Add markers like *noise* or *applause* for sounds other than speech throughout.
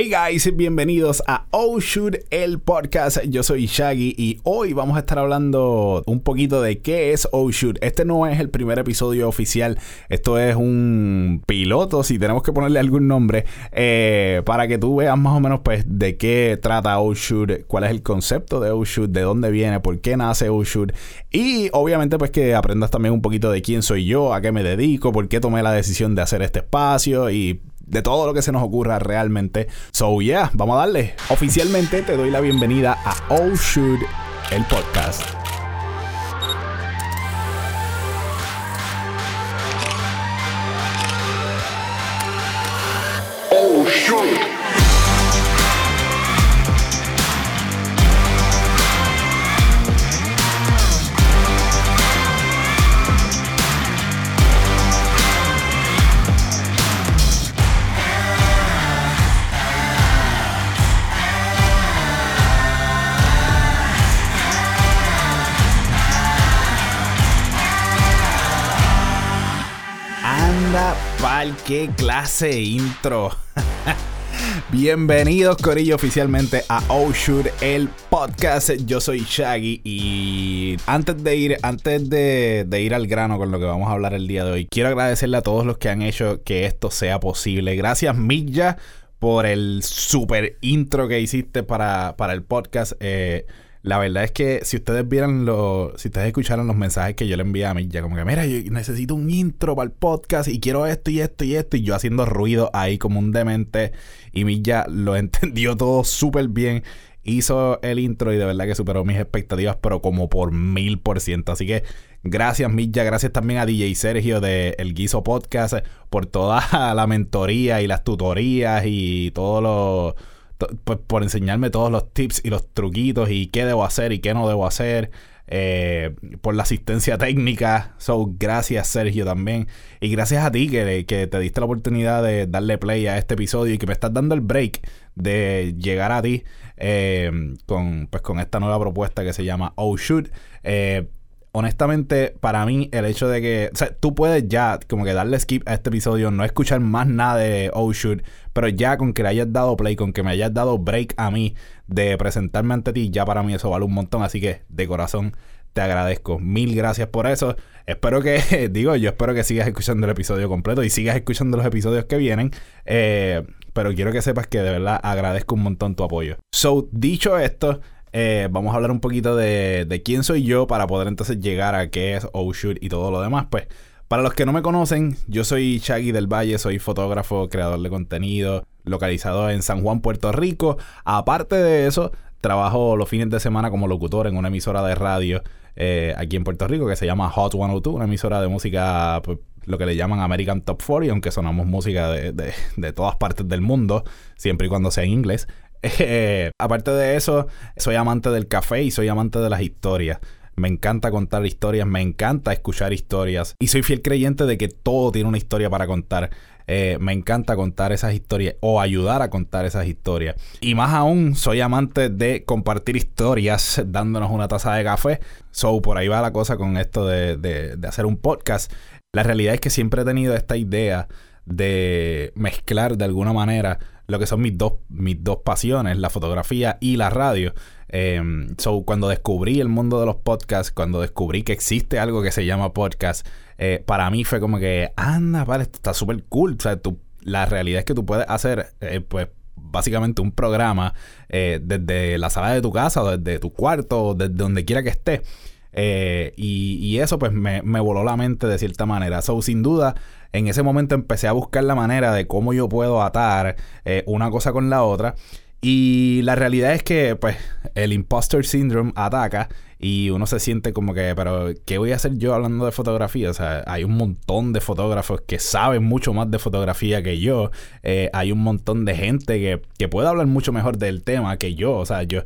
Hey guys, bienvenidos a Oh el podcast. Yo soy Shaggy y hoy vamos a estar hablando un poquito de qué es Oh. Este no es el primer episodio oficial, esto es un piloto, si tenemos que ponerle algún nombre, eh, para que tú veas más o menos pues de qué trata Oh cuál es el concepto de Oh de dónde viene, por qué nace Oh y obviamente pues que aprendas también un poquito de quién soy yo, a qué me dedico, por qué tomé la decisión de hacer este espacio y de todo lo que se nos ocurra realmente. So, yeah, vamos a darle. Oficialmente te doy la bienvenida a Oh Shoot, el podcast. Qué clase intro. *laughs* Bienvenidos, Corillo, oficialmente a Oh Shoot, el podcast. Yo soy Shaggy y antes de ir, antes de, de, ir al grano con lo que vamos a hablar el día de hoy, quiero agradecerle a todos los que han hecho que esto sea posible. Gracias, Milla, por el super intro que hiciste para, para el podcast. Eh, la verdad es que si ustedes vieran los, si ustedes escucharon los mensajes que yo le envié a ya como que, mira, yo necesito un intro para el podcast y quiero esto y esto y esto, y yo haciendo ruido ahí como un demente, y Milla lo *laughs* entendió todo súper bien, hizo el intro y de verdad que superó mis expectativas, pero como por mil por ciento. Así que gracias Milla, gracias también a DJ Sergio de El Guiso Podcast por toda *laughs* la mentoría y las tutorías y todo lo pues, por enseñarme todos los tips y los truquitos y qué debo hacer y qué no debo hacer. Eh, por la asistencia técnica. So, gracias Sergio también. Y gracias a ti que, te diste la oportunidad de darle play a este episodio y que me estás dando el break de llegar a ti eh, con, pues, con esta nueva propuesta que se llama Oh Shoot. Eh, honestamente, para mí, el hecho de que. O sea, tú puedes ya, como que darle skip a este episodio, no escuchar más nada de Oh Shoot, pero ya con que le hayas dado play, con que me hayas dado break a mí de presentarme ante ti, ya para mí eso vale un montón. Así que, de corazón, te agradezco. Mil gracias por eso. Espero que, *laughs* digo, yo espero que sigas escuchando el episodio completo y sigas escuchando los episodios que vienen. Eh, pero quiero que sepas que de verdad agradezco un montón tu apoyo. So, dicho esto. Eh, vamos a hablar un poquito de, quién soy yo para poder entonces llegar a qué es Oh Shoot y todo lo demás. Pues, para los que no me conocen, yo soy Shaggy del Valle, soy fotógrafo, creador de contenido, localizado en San Juan, Puerto Rico. Aparte de eso, trabajo los fines de semana como locutor en una emisora de radio eh, aquí en Puerto Rico que se llama Hot 102, una emisora de música, pues, lo que le llaman American Top 40, aunque sonamos música de, de todas partes del mundo, siempre y cuando sea en inglés. Eh, aparte de eso, soy amante del café y soy amante de las historias. Me encanta contar historias, me encanta escuchar historias y soy fiel creyente de que todo tiene una historia para contar. Eh, me encanta contar esas historias o ayudar a contar esas historias. Y más aún, soy amante de compartir historias *laughs* dándonos una taza de café. So, por ahí va la cosa con esto de, de, de hacer un podcast. La realidad es que siempre he tenido esta idea de mezclar de alguna manera lo que son mis dos, mis dos pasiones, la fotografía y la radio. Eh, so, cuando descubrí el mundo de los podcasts, cuando descubrí que existe algo que se llama podcast, eh, para mí fue como que, anda, vale, esto está súper cool. O sea, tú, la realidad es que tú puedes hacer, eh, pues, básicamente un programa eh, desde la sala de tu casa, o desde tu cuarto, o desde donde quiera que estés. Eh, y, y, eso pues me, me, voló la mente de cierta manera. So, sin duda, en ese momento empecé a buscar la manera de cómo yo puedo atar eh, una cosa con la otra. Y la realidad es que pues el imposter syndrome ataca y uno se siente como que, pero ¿qué voy a hacer yo hablando de fotografía? O sea, hay un montón de fotógrafos que saben mucho más de fotografía que yo. Eh, hay un montón de gente que, que puede hablar mucho mejor del tema que yo. O sea, yo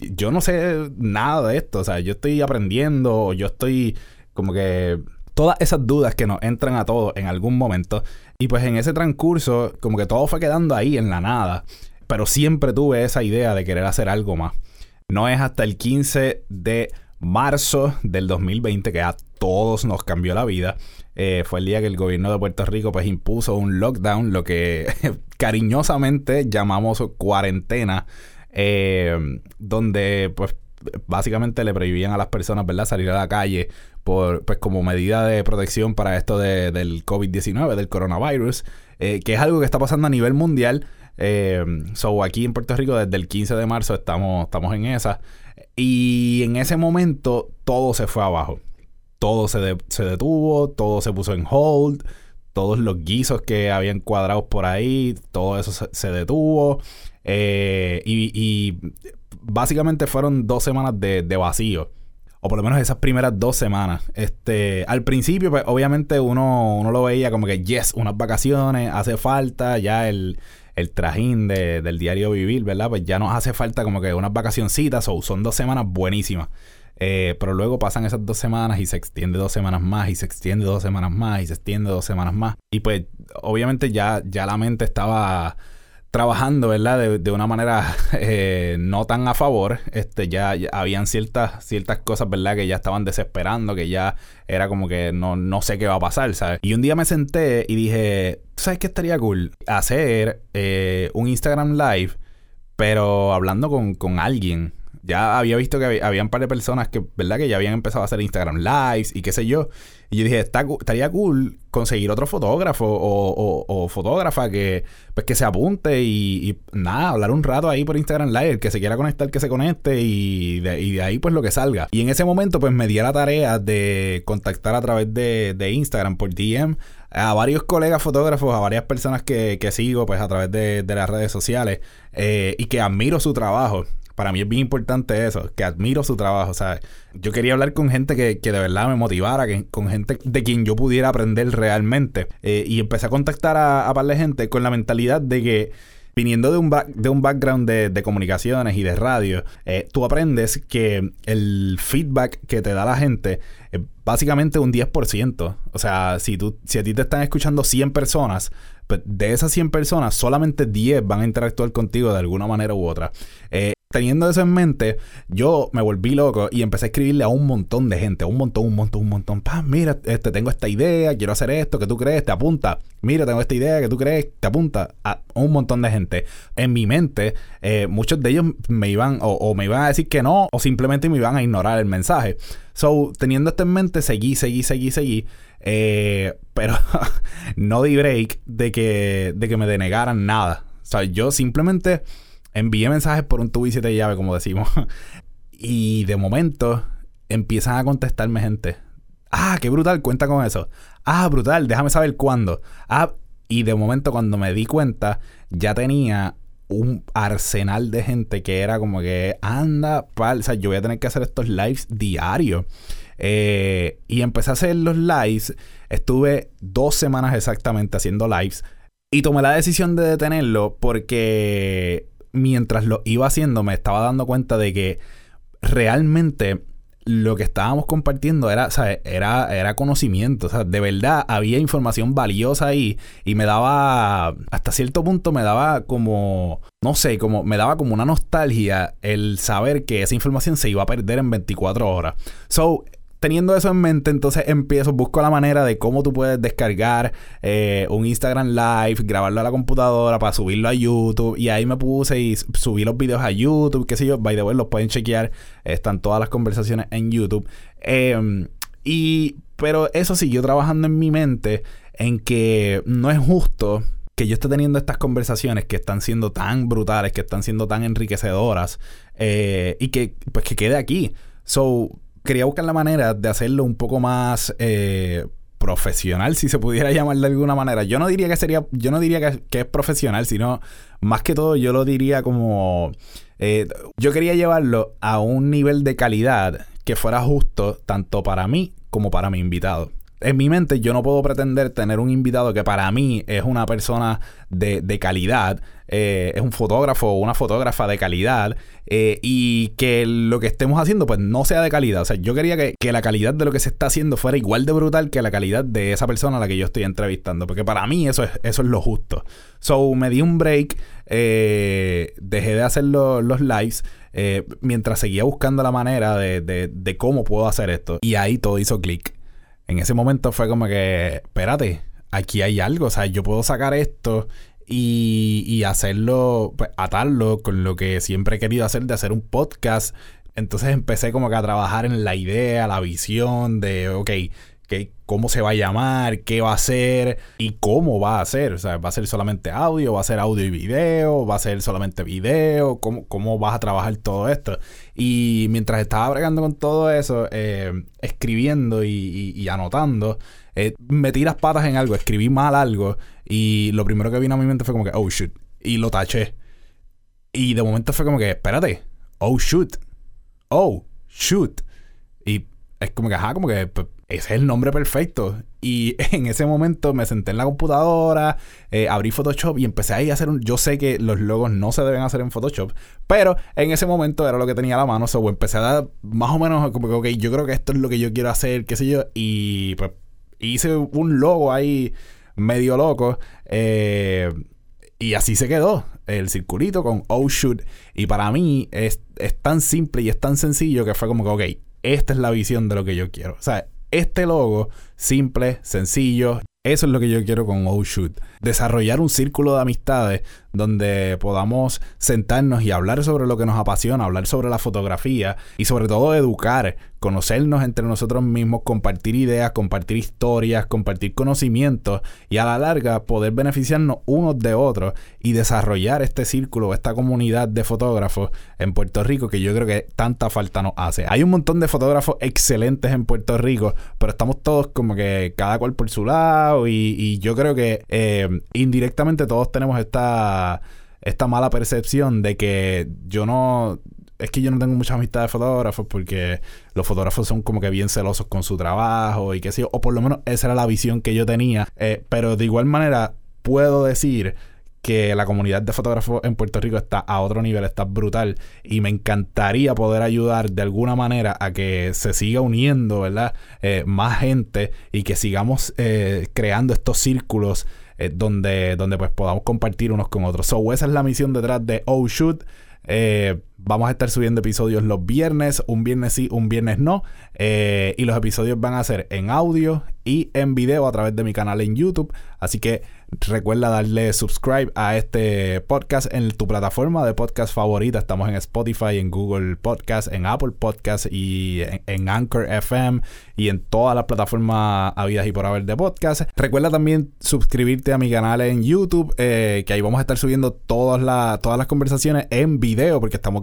yo no sé nada de esto. O sea, yo estoy aprendiendo, yo estoy como que todas esas dudas que nos entran a todos en algún momento. Y pues en ese transcurso, como que todo fue quedando ahí en la nada. Pero siempre tuve esa idea de querer hacer algo más. No es hasta el 15 de marzo del 2020, que a todos nos cambió la vida. Eh, fue el día que el gobierno de Puerto Rico pues impuso un lockdown, lo que *laughs* cariñosamente llamamos cuarentena, eh, donde pues básicamente le prohibían a las personas, ¿verdad?, salir a la calle por, pues como medida de protección para esto de, del COVID-19, del coronavirus, eh, que es algo que está pasando a nivel mundial. Eh, so, aquí en Puerto Rico desde el 15 de marzo estamos, estamos en esa. Y en ese momento todo se fue abajo. Todo se, se detuvo, todo se puso en hold, todos los guisos que habían cuadrados por ahí, todo eso se, detuvo. Eh, y, básicamente fueron dos semanas de, de, vacío. O por lo menos esas primeras dos semanas. Este, al principio, pues obviamente uno, uno lo veía como que, yes, unas vacaciones, hace falta, ya el, el trajín de, del diario vivir, ¿verdad? Pues ya nos hace falta como que unas vacacioncitas o son dos semanas buenísimas. Eh, pero luego pasan esas dos semanas y se extiende dos semanas más y se extiende dos semanas más y se extiende dos semanas más. Y pues obviamente ya, ya la mente estaba trabajando, ¿verdad? De, de una manera *laughs* eh, no tan a favor. Este, ya, habían ciertas, ciertas cosas, ¿verdad? Que ya estaban desesperando, que ya era como que no, no sé qué va a pasar, ¿sabes? Y un día me senté y dije, ¿sabes qué estaría cool? Hacer eh, un Instagram Live, pero hablando con, con alguien ya había visto que había, un par de personas que, ¿verdad? Que ya habían empezado a hacer Instagram Lives y qué sé yo. Y yo dije, Está, estaría cool conseguir otro fotógrafo o, fotógrafa que, pues, que se apunte y, nada, hablar un rato ahí por Instagram Live. El que se quiera conectar, que se conecte y de, ahí pues lo que salga. Y en ese momento pues me di a la tarea de contactar a través de, Instagram por DM a varios colegas fotógrafos, a varias personas que, sigo pues a través de, las redes sociales eh, y que admiro su trabajo para mí es bien importante eso, que admiro su trabajo, ¿sabes? Yo quería hablar con gente que, de verdad me motivara, que, con gente de quien yo pudiera aprender realmente. Eh, y empecé a contactar a, a par de gente con la mentalidad de que viniendo de un, de un background de, comunicaciones y de radio, eh, tú aprendes que el feedback que te da la gente es básicamente un 10%. O sea, si, tú, si a ti te están escuchando 100 personas, de esas 100 personas, solamente 10 van a interactuar contigo de alguna manera u otra. Eh, teniendo eso en mente, yo me volví loco y empecé a escribirle a un montón de gente, un montón, un montón, un montón. Mira, este, tengo esta idea, quiero hacer esto, ¿qué tú crees? Te apunta. Mira, tengo esta idea, ¿qué tú crees? Te apunta a un montón de gente. En mi mente, eh, muchos de ellos me iban o, me iban a decir que no o simplemente me iban a ignorar el mensaje. So, teniendo esto en mente, seguí, seguí, seguí, seguí. Eh, pero *laughs* no di break de que, de que me denegaran nada. O sea, yo simplemente envié mensajes por un tubo y siete llave, como decimos. *laughs* y de momento empiezan a contestarme gente. Ah, qué brutal, cuenta con eso. Ah, brutal, déjame saber cuándo. Ah, y de momento cuando me di cuenta, ya tenía un arsenal de gente que era como que anda, pal, o sea, yo voy a tener que hacer estos lives diarios. Eh, y empecé a hacer los lives. Estuve dos semanas exactamente haciendo lives. Y tomé la decisión de detenerlo porque mientras lo iba haciendo me estaba dando cuenta de que realmente lo que estábamos compartiendo era, Era, era conocimiento, o sea, de verdad había información valiosa ahí y me daba, hasta cierto punto me daba como, no sé, como me daba como una nostalgia el saber que esa información se iba a perder en 24 horas. So, teniendo eso en mente, entonces empiezo, busco la manera de cómo tú puedes descargar eh, un Instagram Live, grabarlo a la computadora para subirlo a YouTube. Y ahí me puse y subí los videos a YouTube, qué sé yo. By the way, los pueden chequear. Están todas las conversaciones en YouTube. Em, y, pero eso siguió trabajando en mi mente en que no es justo que yo esté teniendo estas conversaciones que están siendo tan brutales, que están siendo tan enriquecedoras eh, y que pues que quede aquí. So, quería buscar la manera de hacerlo un poco más eh, profesional, si se pudiera *laughs* llamar de alguna manera. Yo no diría que sería, yo no diría que, es profesional, sino más que todo yo lo diría como, eh, yo quería llevarlo a un nivel de calidad que fuera justo tanto para mí como para mi invitado. En mi mente yo no puedo pretender tener un invitado que para mí es una persona de, de calidad, eh, es un fotógrafo o una fotógrafa de calidad eh, y que lo que estemos haciendo pues no sea de calidad. O sea, yo quería que, que, la calidad de lo que se está haciendo fuera igual de brutal que la calidad de esa persona a la que yo estoy entrevistando, porque para mí eso es, eso es lo justo. So me di un break, eh, dejé de hacer los lives. mientras seguía buscando la manera de, de, de cómo puedo hacer esto. Y ahí todo hizo clic en ese momento fue como que, espérate, aquí hay algo, o sea, yo puedo sacar esto y, y hacerlo, pues, atarlo con lo que siempre he querido hacer de hacer un podcast. Entonces empecé como que a trabajar en la idea, la visión de, ok, cómo se va a llamar, qué va a ser y cómo va a ser. O sea, va a ser solamente audio, va a ser audio y video, va a ser solamente video, cómo, cómo vas a trabajar todo esto. Y mientras estaba bregando con todo eso, eh, escribiendo y, anotando, eh, metí las patas en algo, escribí mal algo y lo primero que vino a mi mente fue como que, oh shoot, y lo taché. Y de momento fue como que, espérate, oh shoot, oh shoot. Y es como que, ajá, como que pues, ese es el nombre perfecto. Y *laughs* en ese momento me senté en la computadora, eh, abrí Photoshop y empecé ahí a hacer un... Yo sé que los logos no se deben hacer en Photoshop, pero en ese momento era lo que tenía a la mano. So, empecé a dar más o menos como que, ok, yo creo que esto es lo que yo quiero hacer, qué sé yo. Y pues hice un logo ahí medio loco. Eh, y así se quedó. El circulito con Oh Shoot. Y para mí es, es tan simple y es tan sencillo que fue como que, ok, esta es la visión de lo que yo quiero. O sea, este logo, simple, sencillo, eso es lo que yo quiero con Oh Shoot. Desarrollar un círculo de amistades donde podamos sentarnos y hablar sobre lo que nos apasiona, hablar sobre la fotografía y sobre todo educar, conocernos entre nosotros mismos, compartir ideas, compartir historias, compartir conocimientos y a la larga poder beneficiarnos unos de otros y desarrollar este círculo, esta comunidad de fotógrafos en Puerto Rico que yo creo que tanta falta nos hace. Hay un montón de fotógrafos excelentes en Puerto Rico, pero estamos todos como que cada cual por su lado y, yo creo que eh, indirectamente todos tenemos esta esta mala percepción de que yo no es que yo no tengo mucha amistad de fotógrafos porque los fotógrafos son como que bien celosos con su trabajo y qué sé yo, o por lo menos esa era la visión que yo tenía, eh, pero de igual manera puedo decir que la comunidad de fotógrafos en Puerto Rico está a otro nivel, está brutal y me encantaría poder ayudar de alguna manera a que se siga uniendo, ¿verdad? Eh, más gente y que sigamos eh, creando estos círculos donde, donde pues podamos compartir unos con otros. So, esa es la misión detrás de Oh Shoot. Eh, vamos a estar subiendo episodios los viernes, un viernes sí, un viernes no. Eh, y los episodios van a ser en audio y en video a través de mi canal en YouTube. Así que recuerda darle subscribe a este podcast en tu plataforma de podcast favorita. Estamos en Spotify, en Google Podcast, en Apple Podcast y en, Anchor FM y en todas las plataformas habidas y por haber de podcast. Recuerda también suscribirte a mi canal en YouTube, eh, que ahí vamos a estar subiendo todas, las todas las conversaciones en video, porque estamos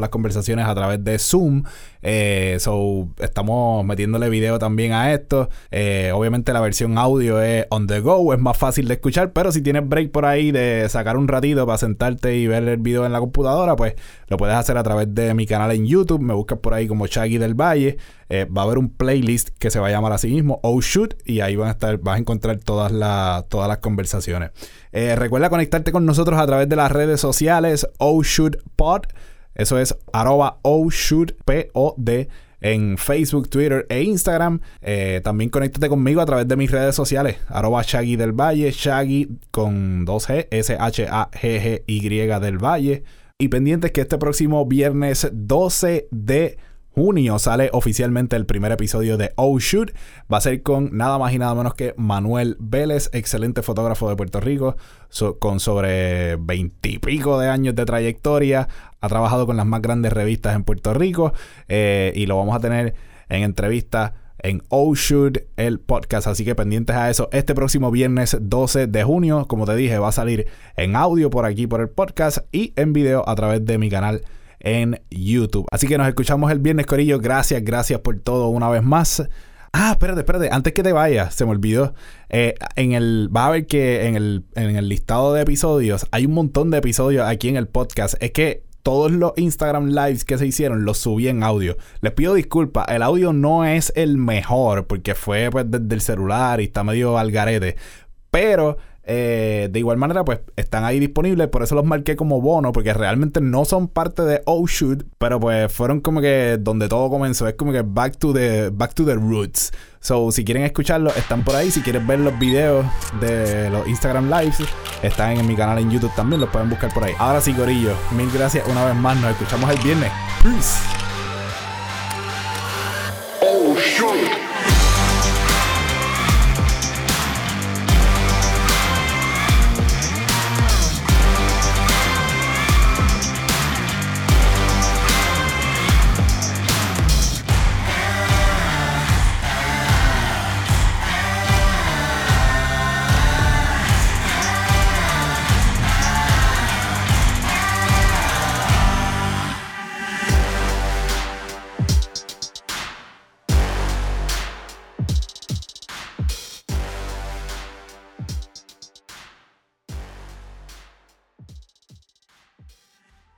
las conversaciones a través de Zoom. Eh, so, estamos metiéndole video también a esto. Eh, obviamente la versión audio es on the go, es más fácil de escuchar, pero si tienes break por ahí de sacar un ratito para sentarte y ver el video en la computadora, pues lo puedes hacer a través de mi canal en YouTube. Me buscas por ahí como Shaggy del Valle. Eh, va a haber un playlist que se va a llamar así mismo, Oh Shoot, y ahí van a estar, vas a encontrar todas, las todas las conversaciones. recuerda conectarte con nosotros a través de las redes sociales, Oh Shoot Pod. Eso es arroba en Facebook, Twitter e Instagram. Eh, también conéctate conmigo a través de mis redes sociales. Arroba Shaggy del Valle, Shaggy con 2G, S-H-A-G-G-Y del Valle. Y pendientes que este próximo viernes 12 de junio sale oficialmente el primer episodio de Oh Shoot. Va a ser con nada más y nada menos que Manuel Vélez, excelente fotógrafo de Puerto Rico, con sobre veintipico de años de trayectoria. Ha trabajado con las más grandes revistas en Puerto Rico eh, y lo vamos a tener en entrevista en Oh Shoot, el podcast. Así que pendientes a eso. Este próximo viernes 12 de junio, como te dije, va a salir en audio por aquí, por el podcast y en video a través de mi canal en YouTube. Así que nos escuchamos el viernes, Corillo. Gracias, gracias por todo una vez más. Ah, espérate, espérate. Antes que te vayas, se me olvidó. Eh, en el, va a ver que en el, en el listado de episodios hay un montón de episodios aquí en el podcast. Es que todos los Instagram lives que se hicieron los subí en audio. Les pido disculpas, el audio no es el mejor porque fue pues, desde el celular y está medio al garete. Pero eh, de igual manera, pues están ahí disponibles. Por eso los marqué como bono. Porque realmente no son parte de Oh Shoot. Pero pues fueron como que donde todo comenzó. Es como que back to the, back to the roots. So, si quieren escucharlo, están por ahí. Si quieren ver los videos de los Instagram Lives, están en mi canal en YouTube también. Los pueden buscar por ahí. Ahora sí, Gorillo. Mil gracias una vez más. Nos escuchamos el viernes. Peace.